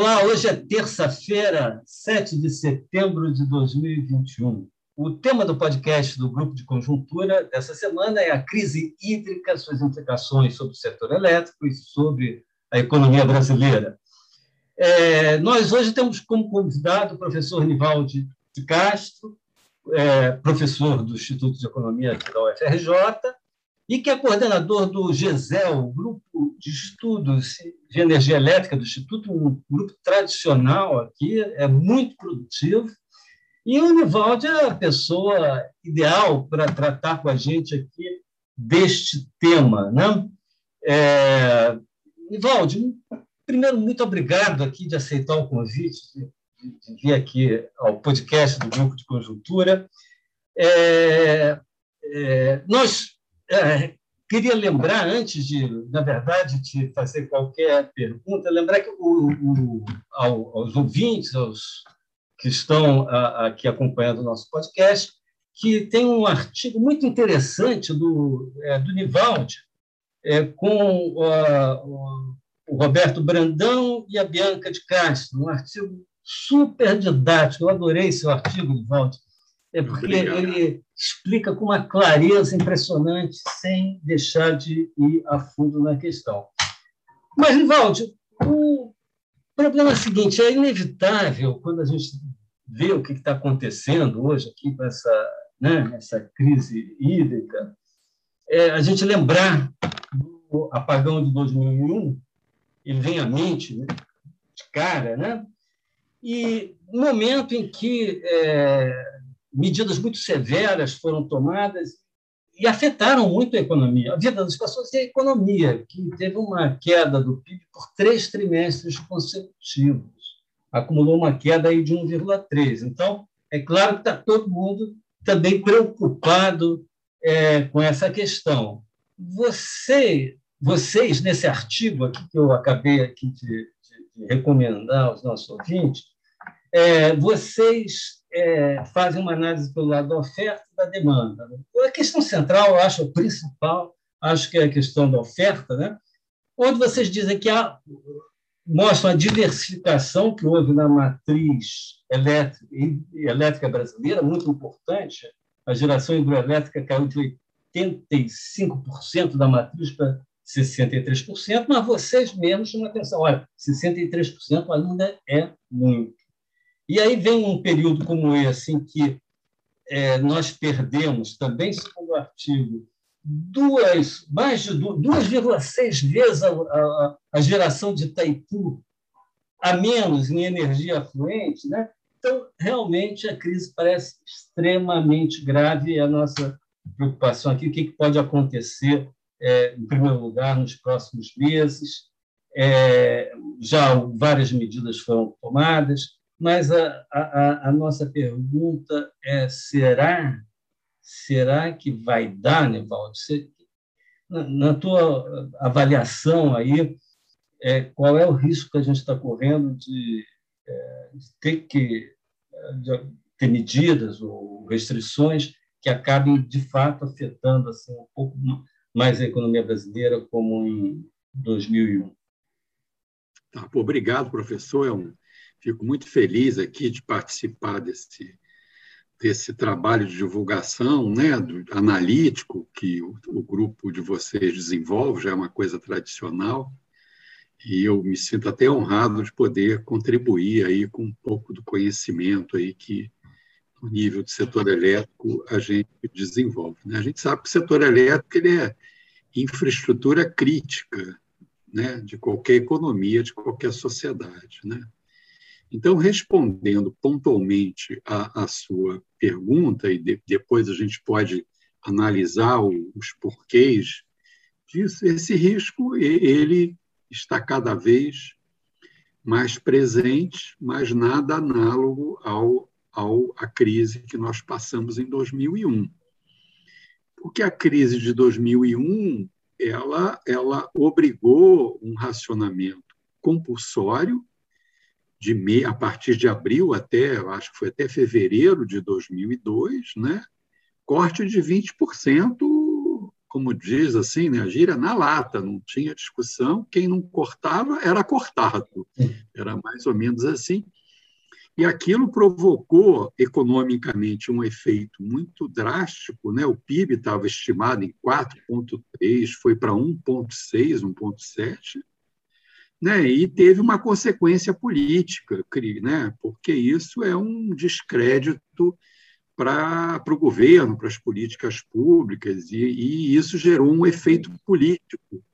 Olá, hoje é terça-feira, 7 de setembro de 2021. O tema do podcast do Grupo de Conjuntura dessa semana é a crise hídrica, suas implicações sobre o setor elétrico e sobre a economia brasileira. É, nós hoje temos como convidado o professor Nivaldi de Castro, é, professor do Instituto de Economia da UFRJ, e que é coordenador do GESEL, Grupo de Estudos de Energia Elétrica do Instituto, um grupo tradicional aqui, é muito produtivo. E o Nivaldi é a pessoa ideal para tratar com a gente aqui deste tema. Né? É, primeiro, muito obrigado aqui de aceitar o convite, de, de vir aqui ao podcast do Grupo de Conjuntura. É, é, nós é, queria lembrar, antes de, na verdade, de fazer qualquer pergunta, lembrar que o, o, ao, aos ouvintes, aos que estão a, aqui acompanhando o nosso podcast, que tem um artigo muito interessante do, é, do Nivaldi, é, com o Roberto Brandão e a Bianca de Castro, um artigo super didático. Eu adorei seu artigo, Nivaldi é porque Obrigado. ele explica com uma clareza impressionante, sem deixar de ir a fundo na questão. Mas, Rivaldi, o problema é o seguinte: é inevitável, quando a gente vê o que está acontecendo hoje aqui com essa, né, essa crise hídrica, é a gente lembrar do apagão de 2001, ele vem à mente né, de cara, né? E momento em que é, medidas muito severas foram tomadas e afetaram muito a economia, a vida das pessoas e a economia, que teve uma queda do PIB por três trimestres consecutivos. Acumulou uma queda aí de 1,3. Então, é claro que está todo mundo também preocupado é, com essa questão. Você, vocês, nesse artigo aqui que eu acabei aqui de, de, de recomendar aos nossos ouvintes, é, vocês é, fazem uma análise pelo lado da oferta e da demanda. A questão central, eu acho, principal, acho que é a questão da oferta, né? onde vocês dizem que há, mostram a diversificação que houve na matriz elétrica, elétrica brasileira, muito importante. A geração hidroelétrica caiu de 85% da matriz para 63%, mas vocês mesmos chamam atenção. Olha, 63% ainda é muito. E aí vem um período como esse, em que é, nós perdemos, também segundo o artigo, duas, mais de 2,6 vezes a, a, a, geração de Itaipu a menos em energia afluente. Né? Então, realmente, a crise parece extremamente grave e a nossa preocupação aqui, o que pode acontecer, é, em primeiro lugar, nos próximos meses. É, já várias medidas foram tomadas, mas a, a, a nossa pergunta é: será, será que vai dar, Nevaldo? Na, na tua avaliação aí, é, qual é o risco que a gente está correndo de, é, de ter que de ter medidas ou restrições que acabem de fato afetando assim um pouco mais a economia brasileira como em 2001. Tá, obrigado, professor. É um Fico muito feliz aqui de participar desse, desse trabalho de divulgação né, do, analítico que o, o, grupo de vocês desenvolve, já é uma coisa tradicional, e eu me sinto até honrado de poder contribuir aí com um pouco do conhecimento aí que, no nível do setor elétrico, a gente desenvolve. Né? A gente sabe que o setor elétrico ele é infraestrutura crítica né, de qualquer economia, de qualquer sociedade. Né? Então, respondendo pontualmente à, sua pergunta, e de, depois a gente pode analisar o, os porquês disso, esse risco ele está cada vez mais presente, mas nada análogo ao, ao à crise que nós passamos em 2001. Porque a crise de 2001 ela, ela obrigou um racionamento compulsório de a partir de abril até, acho que foi até fevereiro de 2002, né? corte de 20% como diz assim, né, a gíria na lata, não tinha discussão, quem não cortava era cortado. Era mais ou menos assim. E aquilo provocou economicamente um efeito muito drástico, né? O PIB estava estimado em 4.3, foi para 1.6, 1.7, né? E teve uma consequência política, né? Porque isso é um descrédito para o governo, para as políticas públicas, e, e, isso gerou um efeito político,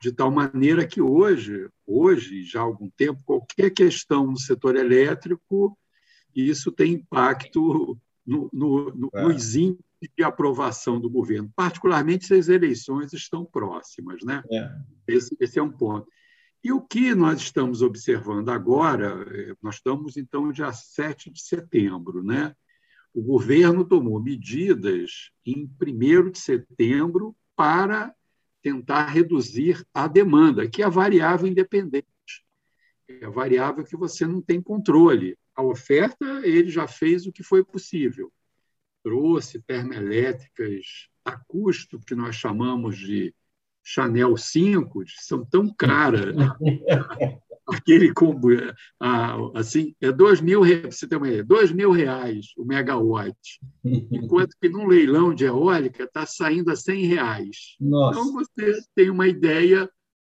de tal maneira que hoje, hoje, já há algum tempo, qualquer questão no setor elétrico, isso tem impacto no, no, no, é. nos índices de aprovação do governo, particularmente se as eleições estão próximas. Né? É. Esse, esse é um ponto. E o que nós estamos observando agora, eh, nós estamos, então, dia 7 de setembro, né? o governo tomou medidas em 1 de setembro para tentar reduzir a demanda, que é a variável independente. É a variável que você não tem controle. A oferta, ele já fez o que foi possível. Trouxe termoelétricas a custo, que nós chamamos de Chanel 5, são tão caras. aquele combo, assim, é dois mil, você tem uma ideia, dois mil reais o megawatt, enquanto que num leilão de eólica está saindo a 100 reais. Nossa. Então você tem uma ideia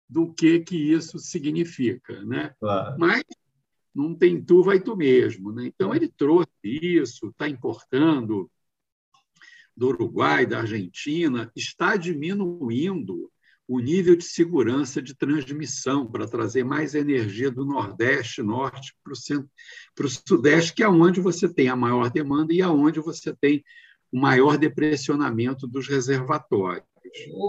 do que que isso significa, né? Claro. Mas não tem tu, vai tu mesmo, né? Então ele trouxe isso, está importando do Uruguai, da Argentina, está diminuindo o nível de segurança de transmissão para trazer mais energia do Nordeste, Norte para o centro, para o Sudeste, que é onde você tem a maior demanda e aonde você tem o maior depressionamento dos reservatórios.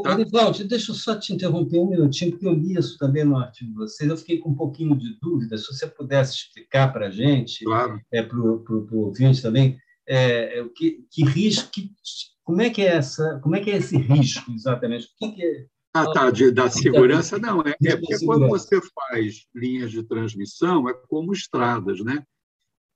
Tá? Nivaldo, deixa eu só te interromper um minutinho, porque eu li isso também no artigo de vocês. Eu fiquei com um pouquinho de dúvida. Se você pudesse explicar para a gente, claro. é, para o ouvinte também, é, é, que, que risco, que, como é que é essa, como é que é esse risco exatamente? O que, que é, ah, tá, de, da segurança, não. É, é porque quando você faz linhas de transmissão, é como estradas, né?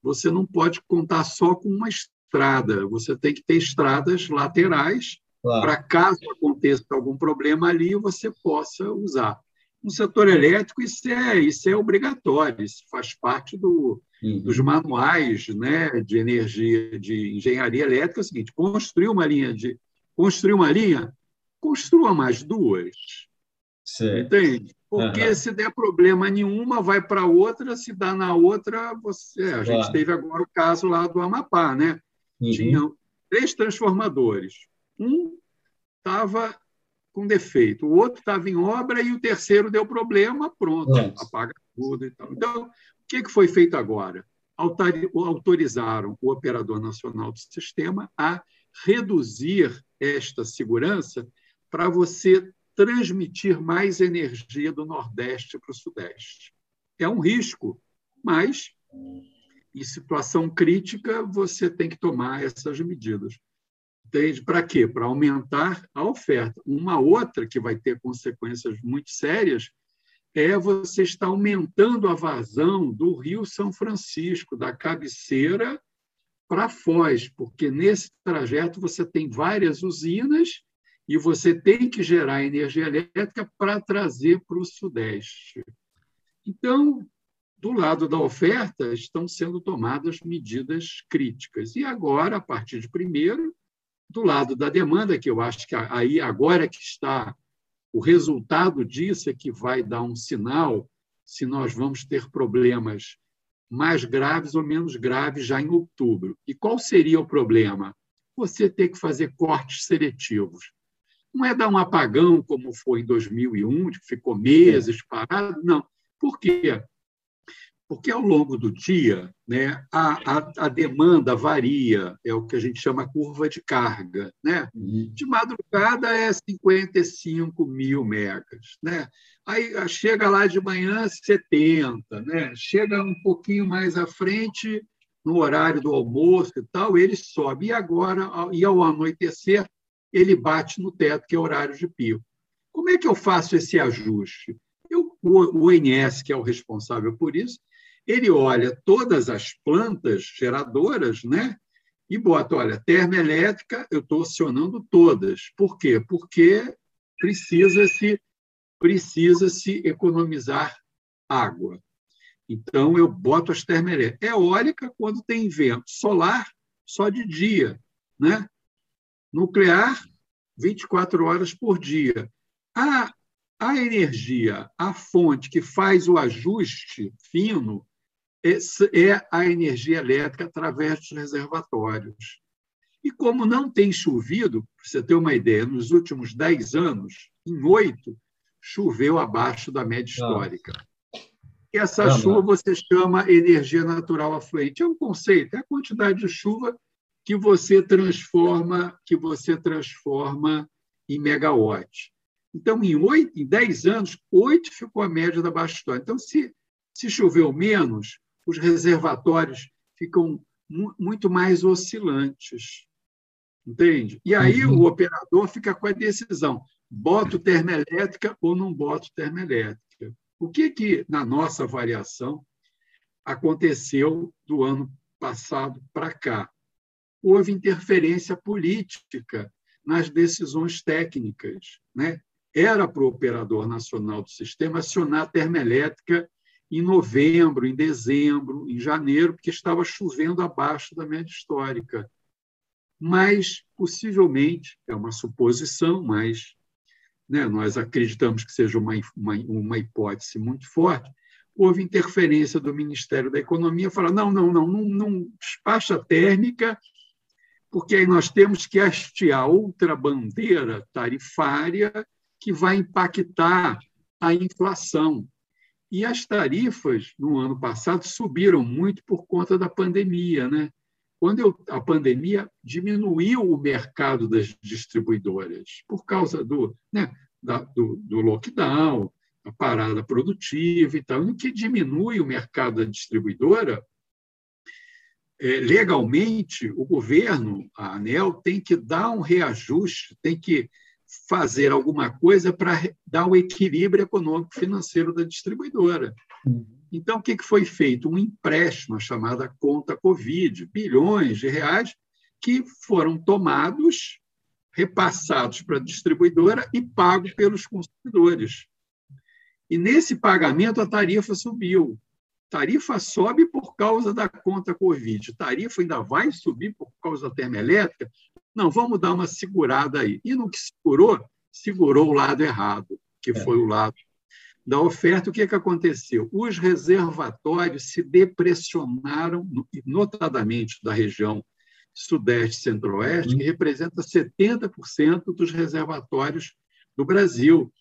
Você não pode contar só com uma estrada, você tem que ter estradas laterais claro. para caso aconteça algum problema ali, você possa usar. No setor elétrico, isso é, isso é obrigatório, isso faz parte do, uhum. dos manuais né, de energia, de engenharia elétrica. É o seguinte: construir uma linha de construir uma linha construa mais duas. Entende? Porque uhum. se der problema nenhuma, vai para outra, se dá na outra, você. É, a gente teve agora o caso lá do Amapá, né? Uhum. Tinham três transformadores. Um estava com defeito, o outro estava em obra e o terceiro deu problema, pronto, apaga tudo e tal. Então, o que foi feito agora? Autorizaram o Operador Nacional do Sistema a reduzir esta segurança para você transmitir mais energia do Nordeste para o Sudeste. É um risco, mas em situação crítica você tem que tomar essas medidas. Entende? Para quê? Para aumentar a oferta. Uma outra que vai ter consequências muito sérias é você estar aumentando a vazão do Rio São Francisco, da cabeceira para Foz, porque nesse trajeto você tem várias usinas e você tem que gerar energia elétrica para trazer para o Sudeste. Então, do lado da oferta, estão sendo tomadas medidas críticas. E agora, a partir de primeiro, do lado da demanda, que eu acho que aí agora que está o resultado disso é que vai dar um sinal se nós vamos ter problemas mais graves ou menos graves já em outubro. E qual seria o problema? Você ter que fazer cortes seletivos. Não é dar um apagão como foi em 2001, que ficou meses parado, não. Por quê? Porque ao longo do dia né, a, a, a demanda varia, é o que a gente chama curva de carga. Né? Uhum. De madrugada é 55 mil megas. Né? Aí chega lá de manhã 70, né? chega um pouquinho mais à frente, no horário do almoço e tal, ele sobe. E agora, e ao anoitecer, ele bate no teto, que é horário de pico. Como é que eu faço esse ajuste? Eu, o, o que é o responsável por isso, ele olha todas as plantas geradoras, né? e bota, olha, termoelétrica, eu estou acionando todas. Por quê? Porque precisa-se precisa -se economizar água. Então, eu boto as termoelétricas. Eólica, quando tem vento. Solar, só de dia. Né? Nuclear, 24 horas por dia. A, a energia, a fonte que faz o ajuste fino, é a energia elétrica através dos reservatórios. E como não tem chovido, para você ter uma ideia, nos últimos 10 anos, em oito, choveu abaixo da média histórica. E essa chuva você chama energia natural afluente. É um conceito, é a quantidade de chuva que você transforma, que você transforma em megawatt. Então, em, oito, em 10 anos, oito ficou a média da baixa história. Então, se, se choveu menos, os reservatórios ficam muito mais oscilantes. Entende? E aí uhum. o operador fica com a decisão: boto termoelétrica ou não boto termoelétrica? O que, que na nossa variação aconteceu do ano passado para cá? Houve interferência política nas decisões técnicas. Né? Era para o operador nacional do sistema acionar a termoelétrica em novembro, em dezembro, em janeiro, porque estava chovendo abaixo da média histórica. Mas, possivelmente, é uma suposição, mas né, nós acreditamos que seja uma, uma, uma hipótese muito forte, houve interferência do Ministério da Economia, falar, não, não, não, não, não despacha térmica, porque aí nós temos que hastear outra bandeira tarifária que vai impactar a inflação. E as tarifas, no ano passado, subiram muito por conta da pandemia. Né? Quando eu, a pandemia diminuiu o mercado das distribuidoras, por causa do, né, da, do, do lockdown, a parada produtiva e tal, o que diminui o mercado da distribuidora, legalmente, o governo, a ANEL, tem que dar um reajuste, tem que fazer alguma coisa para dar o equilíbrio econômico-financeiro da distribuidora. Então, o que foi feito? Um empréstimo, chamada conta Covid, bilhões de reais, que foram tomados, repassados para a distribuidora e pagos pelos consumidores. E nesse pagamento a tarifa subiu. Tarifa sobe por causa da conta Covid. Tarifa ainda vai subir por causa da termoelétrica, não, vamos dar uma segurada aí. E no que segurou, segurou o lado errado, que é. foi o lado da oferta. O que, é que aconteceu? Os reservatórios se depressionaram, notadamente da região sudeste centro-oeste, uhum. que representa 70% dos reservatórios do Brasil.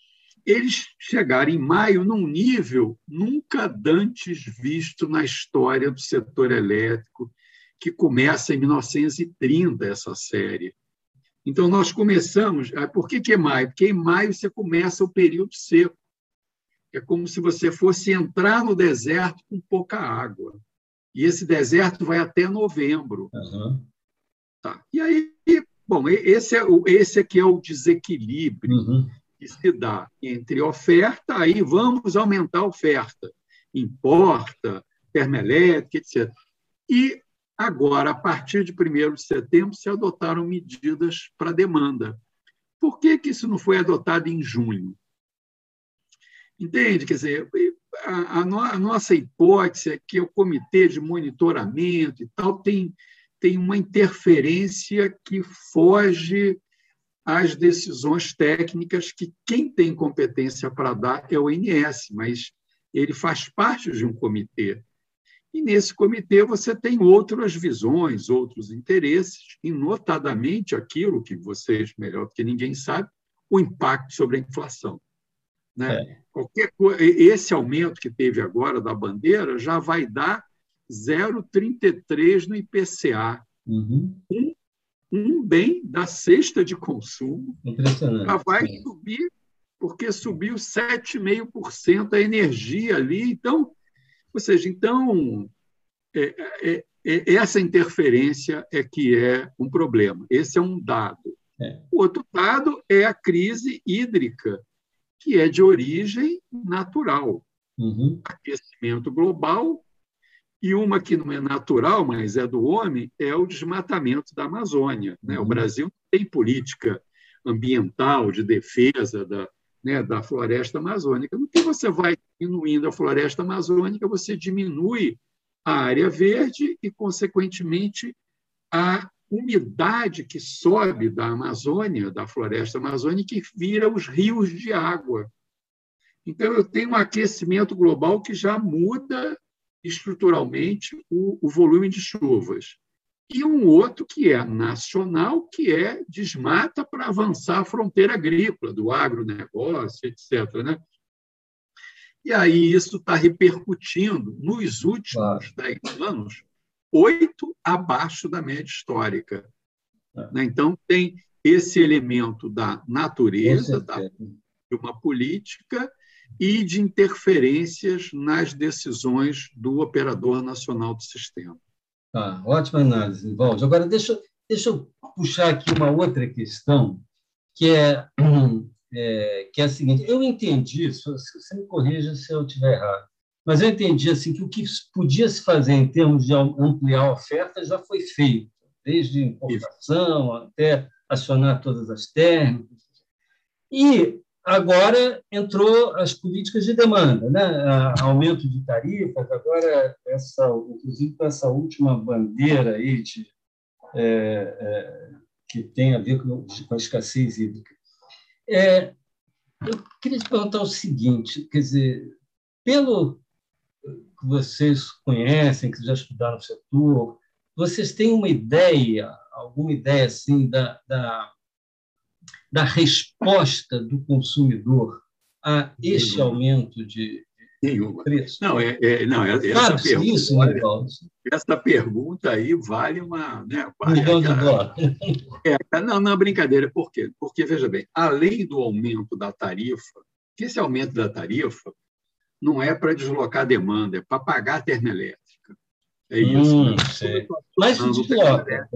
Eles chegaram em maio num nível nunca dantes visto na história do setor elétrico que começa em 1930, essa série. Então, nós começamos. Ah, por que, que é maio? Porque em maio você começa o período seco. É como se você fosse entrar no deserto com pouca água. E esse deserto vai até novembro. Uhum. Tá. E aí, bom, esse, é esse aqui é o desequilíbrio uhum. Que se dá entre oferta, aí vamos aumentar a oferta. Importa, termoelétrica, etc. E Agora, a partir de 1 de setembro, se adotaram medidas para demanda. Por que, que isso não foi adotado em junho? Entende? Quer dizer, a, a, no, a nossa hipótese é que o comitê de monitoramento e tal tem, tem uma interferência que foge às decisões técnicas que quem tem competência para dar é o INS, mas ele faz parte de um comitê. E nesse comitê você tem outras visões, outros interesses, e notadamente aquilo que vocês, melhor do que ninguém sabe, o impacto sobre a inflação. Né? É. Qualquer esse aumento que teve agora da bandeira já vai dar 0,33 no IPCA. Uhum. Um, bem da cesta de consumo já vai subir, porque subiu 7,5% a energia ali. Então, ou seja, então, é, é, é, essa interferência é que é um problema. Esse é um dado. É. O outro dado é a crise hídrica, que é de origem natural. Uhum. Aquecimento global E uma que não é natural, mas é do homem, é o desmatamento da Amazônia. Né? O uhum. Brasil não tem política ambiental de defesa da, né, da floresta amazônica. No que você vai diminuindo a floresta amazônica, você diminui a área verde e, consequentemente, a umidade que sobe da Amazônia, da floresta amazônica, e vira os rios de água. Então, eu tenho um aquecimento global que já muda estruturalmente o, o volume de chuvas. E um outro que é nacional, que é desmata para avançar a fronteira agrícola, do agronegócio, etc. Né? E aí isso está repercutindo nos últimos dez anos, oito abaixo da média histórica. É. Né? Então, tem esse elemento da natureza, da, de uma política e de interferências nas decisões do operador nacional do sistema. Ah, ótima análise, Valde. Agora, deixa, deixa eu puxar aqui uma outra questão, que é, é, que é a seguinte: eu entendi, você me corrija se eu estiver errado, mas eu entendi assim, que o que podia se fazer em termos de ampliar a oferta já foi feito, desde importação até acionar todas as térmicas. E agora entrou as políticas de demanda, né? aumento de tarifas, agora, essa, inclusive com essa última bandeira aí de, é, é, que tem a ver com, com a escassez hídrica. É, eu queria te perguntar o seguinte, quer dizer, pelo que vocês conhecem, que já estudaram o setor, vocês têm uma ideia, alguma ideia assim da, da da resposta do consumidor a este aumento de, Nenhuma. preço? Não, é, é não é, essa, pergunta, isso, essa pergunta aí vale uma. Né, vale dólares. É, não, não, brincadeira. Por quê? Porque, veja bem, além do aumento da tarifa, que esse aumento da tarifa não é para deslocar demanda, é para pagar a termoelétrica. É isso. Hum, né? Mas se desloca.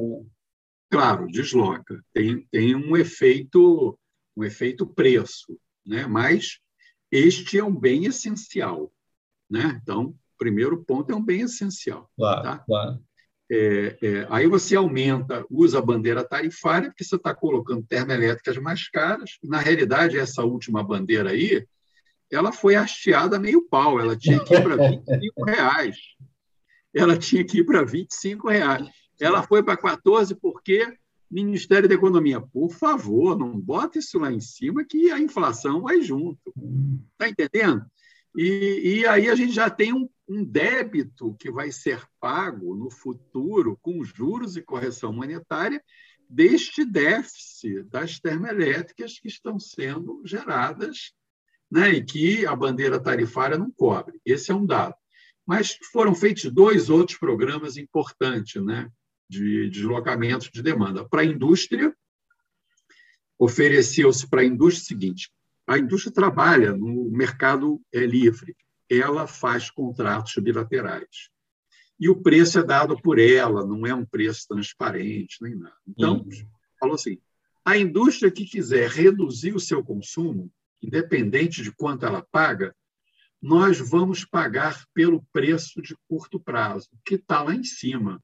Claro, desloca. Tem, tem um efeito um efeito preço, né? mas este é um bem essencial. Né? Então, o primeiro ponto é um bem essencial. Claro, tá? claro. É, é, aí você aumenta, usa a bandeira tarifária, porque você está colocando termoelétricas mais caras. Na realidade, essa última bandeira aí, ela foi hasteada meio pau, ela tinha que ir para 25 reais. Ela tinha que ir para 25 reais. Ela foi para 14 porque Ministério da Economia, por favor, não bota isso lá em cima que a inflação vai junto. Está entendendo? E, e, aí a gente já tem um, um, débito que vai ser pago no futuro com juros e correção monetária deste déficit das termoelétricas que estão sendo geradas né, e que a bandeira tarifária não cobre. Esse é um dado. Mas foram feitos dois outros programas importantes, né? De deslocamento de demanda. Para a indústria, ofereceu-se para a indústria o seguinte: a indústria trabalha no mercado é, livre, ela faz contratos bilaterais. E o preço é dado por ela, não é um preço transparente, nem nada. Então, uhum. falou assim: a indústria que quiser reduzir o seu consumo, independente de quanto ela paga, nós vamos pagar pelo preço de curto prazo, que está lá em cima.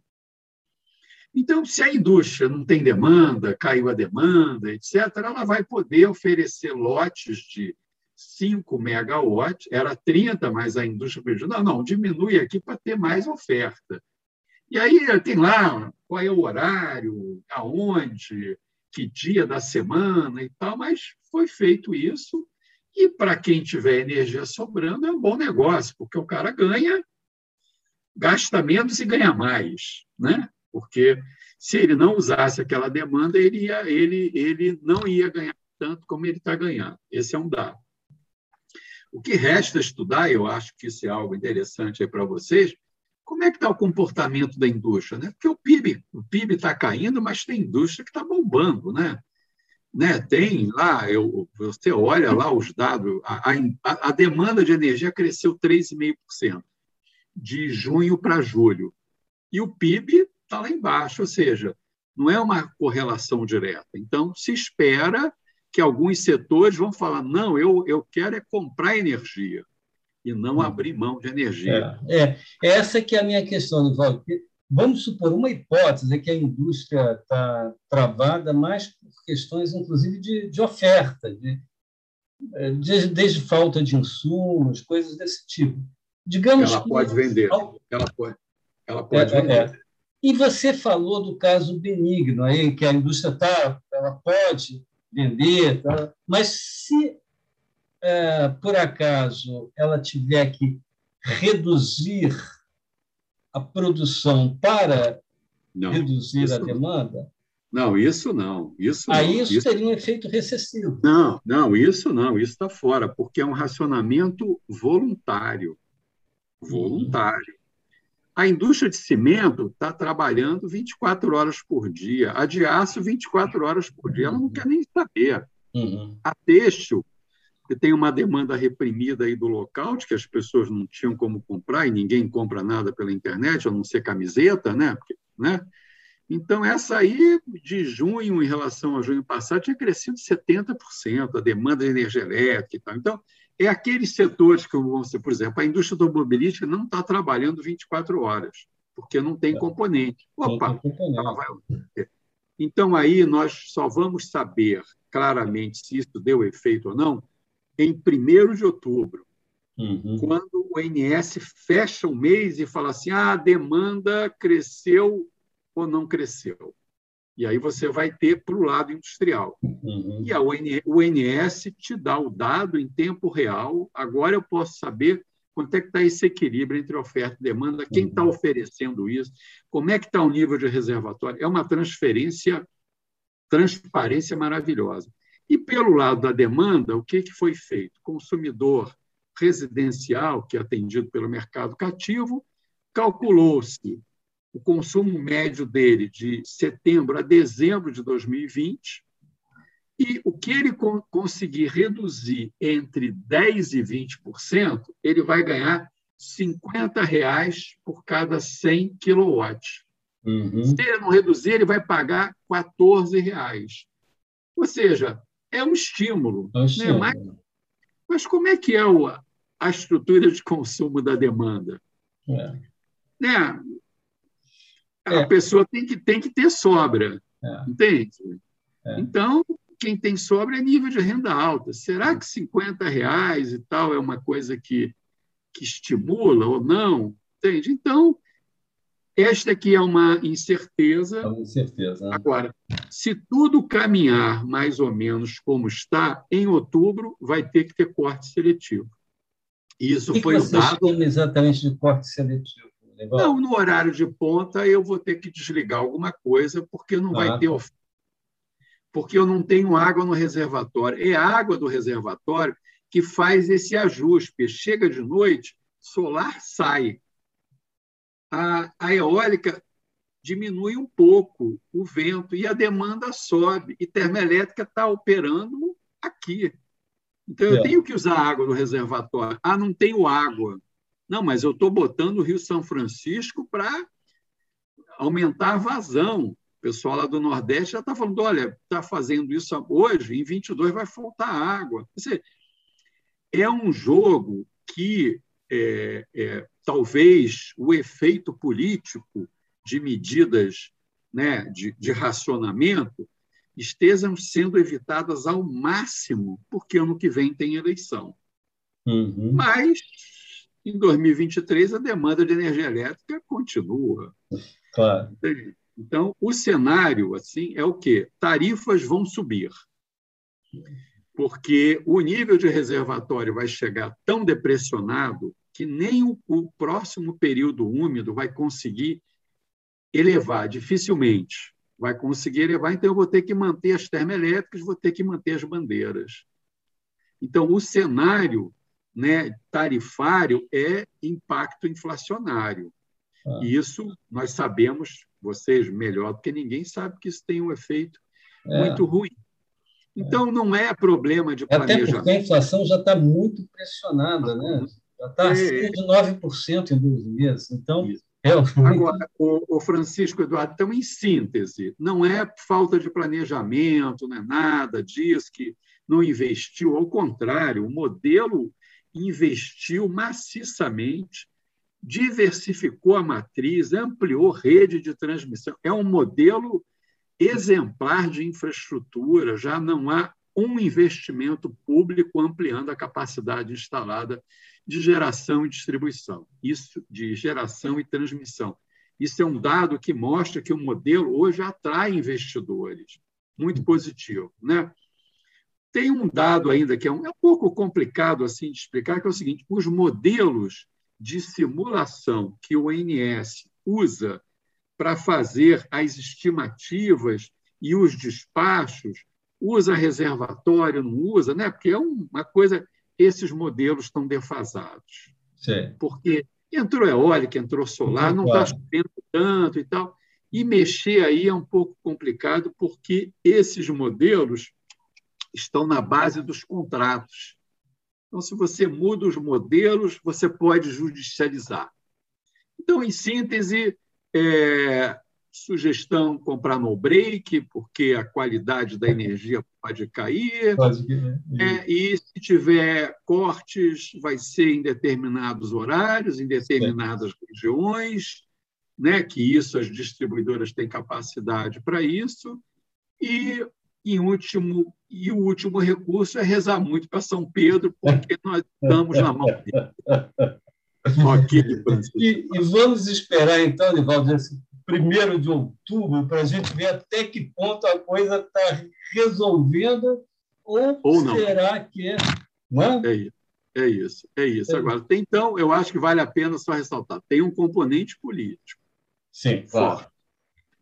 Então, se a indústria não tem demanda, caiu a demanda, etc., ela vai poder oferecer lotes de 5 megawatts, era 30, mas a indústria pediu, não, não, diminui aqui para ter mais oferta. E aí tem lá qual é o horário, aonde, que dia da semana e tal, mas foi feito isso. E para quem tiver energia sobrando, é um bom negócio, porque o cara ganha, gasta menos e ganha mais. Né? Porque se ele não usasse aquela demanda, ele, ia, ele, ele não ia ganhar tanto como ele está ganhando. Esse é um dado. O que resta estudar, eu acho que isso é algo interessante para vocês, como é que está o comportamento da indústria? Né? Porque o PIB o PIB está caindo, mas tem indústria que está bombando. Né? Né? Tem lá, eu, você olha lá os dados, a, a, a demanda de energia cresceu 3,5% de junho para julho. E o PIB está lá embaixo, ou seja, não é uma correlação direta. Então, se espera que alguns setores vão falar: não, eu, eu quero é comprar energia. e não uhum. abrir mão de energia. É, é. essa que é a minha questão, Nivaldo. Vamos supor uma hipótese é que a indústria está travada mais por questões, inclusive, de, de oferta, de, de, desde falta de insumos, coisas desse tipo. Digamos ela que, pode vender. Ela pode, ela pode é, vender. E você falou do caso benigno aí, que a indústria tá, ela pode vender, tá? mas se é, por acaso ela tiver que reduzir a produção para não, reduzir a demanda? Não, isso não. Isso Aí não, isso, isso teria um efeito recessivo. Não, não, isso não, isso está fora, porque é um racionamento voluntário. Voluntário. A indústria de cimento está trabalhando 24 horas por dia, a de aço 24 horas por dia, ela não quer nem saber. Uhum. A têxtil, que tem uma demanda reprimida aí do local, de que as pessoas não tinham como comprar, e ninguém compra nada pela internet, a não ser camiseta, né? Porque, né? Então, essa aí, de junho em relação a junho passado, tinha crescido 70%, a demanda de energia elétrica e tal. Então, é aqueles setores que vão ser, por exemplo, a indústria automobilística não está trabalhando 24 horas, porque não tem é. componente. Opa, ela vai. Então, aí nós só vamos saber claramente se isso deu efeito ou não em 1 de outubro, uhum. quando o INS fecha o mês e fala assim: ah, a demanda cresceu ou não cresceu. E aí você vai ter para o lado industrial. Uhum. E a o INS te dá o dado em tempo real. Agora eu posso saber quanto é que está esse equilíbrio entre oferta e demanda, quem está uhum. oferecendo isso, como é que está o nível de reservatório. É uma transferência, transparência maravilhosa. E pelo lado da demanda, o que, que foi feito? Consumidor residencial, que é atendido pelo mercado cativo, calculou-se o consumo médio dele de setembro a dezembro de 2020 e o que ele conseguir reduzir entre 10% e 20%, ele vai ganhar 50 reais por cada 100 quilowatts. Uhum. Se ele não reduzir, ele vai pagar 14 reais. Ou seja, é um estímulo. É. Né? Mas, mas, como é que é a estrutura de consumo da demanda? É. Né? A é. pessoa tem que, tem que ter sobra, é. entende? É. Então, quem tem sobra é nível de renda alta. Será que 50 reais e tal é uma coisa que, que estimula ou não? Entende? Então, esta aqui é uma incerteza. É uma incerteza. Né? Agora, se tudo caminhar mais ou menos como está, em outubro vai ter que ter corte seletivo. Isso o foi que vocês dado. exatamente de corte seletivo? Não, no horário de ponta eu vou ter que desligar alguma coisa, porque não vai ah, ter tá. oferta. Porque eu não tenho água no reservatório. É a água do reservatório que faz esse ajuste. Chega de noite, solar sai. A, a eólica diminui um pouco o vento e a demanda sobe. E termoelétrica está operando aqui. Então, eu é. tenho que usar água do reservatório. Ah, não tenho água. Não, mas eu estou botando o Rio São Francisco para aumentar a vazão. O pessoal lá do Nordeste já está falando: olha, está fazendo isso hoje, em 22 vai faltar água. Dizer, é um jogo que é, é, talvez o efeito político de medidas né, de, de racionamento estejam sendo evitadas ao máximo, porque ano que vem tem eleição. Uhum. Mas em 2023, a demanda de energia elétrica continua. Claro. Então, o cenário assim é o quê? Tarifas vão subir. Porque o nível de reservatório vai chegar tão depressionado que nem o, o próximo período úmido vai conseguir elevar, dificilmente vai conseguir elevar, então eu vou ter que manter as termoelétricas, vou ter que manter as bandeiras. Então, o cenário né, tarifário é impacto inflacionário. Ah. E isso nós sabemos, vocês melhor do que ninguém sabe que isso tem um efeito é. muito ruim. Então, é. não é problema de planejamento. Até porque a inflação já está muito pressionada, né? já está é. acima de 9% em dois meses. Então, isso. É Agora, o, Francisco Eduardo, então, em síntese, não é falta de planejamento, não é nada disso que não investiu, ao contrário, o modelo investiu maciçamente, diversificou a matriz, ampliou rede de transmissão. É um modelo exemplar de infraestrutura, já não há um investimento público ampliando a capacidade instalada de geração e distribuição, isso de geração e transmissão. Isso é um dado que mostra que o modelo hoje atrai investidores. Muito positivo, né? Tem um dado ainda que é um, é um pouco complicado assim de explicar, que é o seguinte: os modelos de simulação que o ONS usa para fazer as estimativas e os despachos, usa reservatório, não usa, né? Porque é uma coisa, esses modelos estão defasados. Sim. Porque entrou eólica, entrou solar, não está chovendo tanto e tal. E mexer aí é um pouco complicado, porque esses modelos estão na base dos contratos. Então, se você muda os modelos, você pode judicializar. Então, em síntese, é, sugestão comprar no break, porque a qualidade da energia pode cair. Pode é, e se tiver cortes, vai ser em determinados horários, em determinadas regiões, né, que isso as distribuidoras têm capacidade para isso. E em último, e o último recurso é rezar muito para São Pedro, porque nós estamos na mão dele. E, e, vamos esperar, então, Nivaldo, esse primeiro de outubro, para a gente ver até que ponto a coisa está resolvida ou, ou não. será que é. Não? É isso. É isso, é isso. É. Agora, tem, então, eu acho que vale a pena só ressaltar: tem um componente político. Sim, claro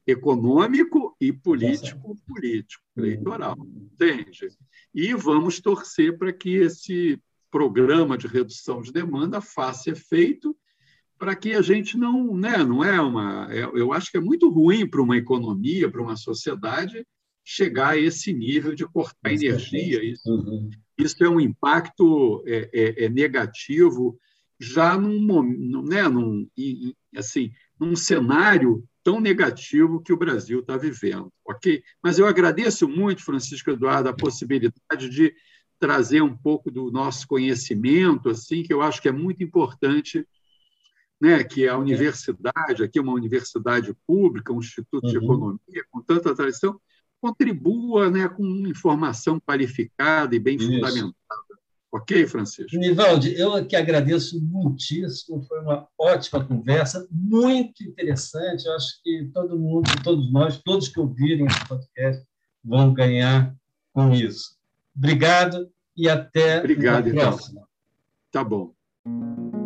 econômico e político, político, eleitoral, entende? E vamos torcer para que esse programa de redução de demanda faça efeito para que a gente não, né, não é uma, é, eu acho que é muito ruim para uma economia, para uma sociedade chegar a esse nível de cortar energia. Isso, uhum. isso é um impacto é, é, é negativo já num, né, num, assim, num cenário tão negativo que o Brasil está vivendo, ok? Mas eu agradeço muito, Francisco Eduardo, a possibilidade de trazer um pouco do nosso conhecimento, assim, que eu acho que é muito importante, né, que a universidade, aqui é uma universidade pública, um instituto uhum. de economia com tanta tradição, contribua, né, com informação qualificada e bem Isso. fundamentada Ok, Francisco? Nivaldi, eu que agradeço muitíssimo, foi uma ótima conversa, muito interessante. Eu acho que todo mundo, todos nós, todos que ouvirem esse podcast vão ganhar com isso. Obrigado e até Obrigado, a próxima. Então. Tá bom.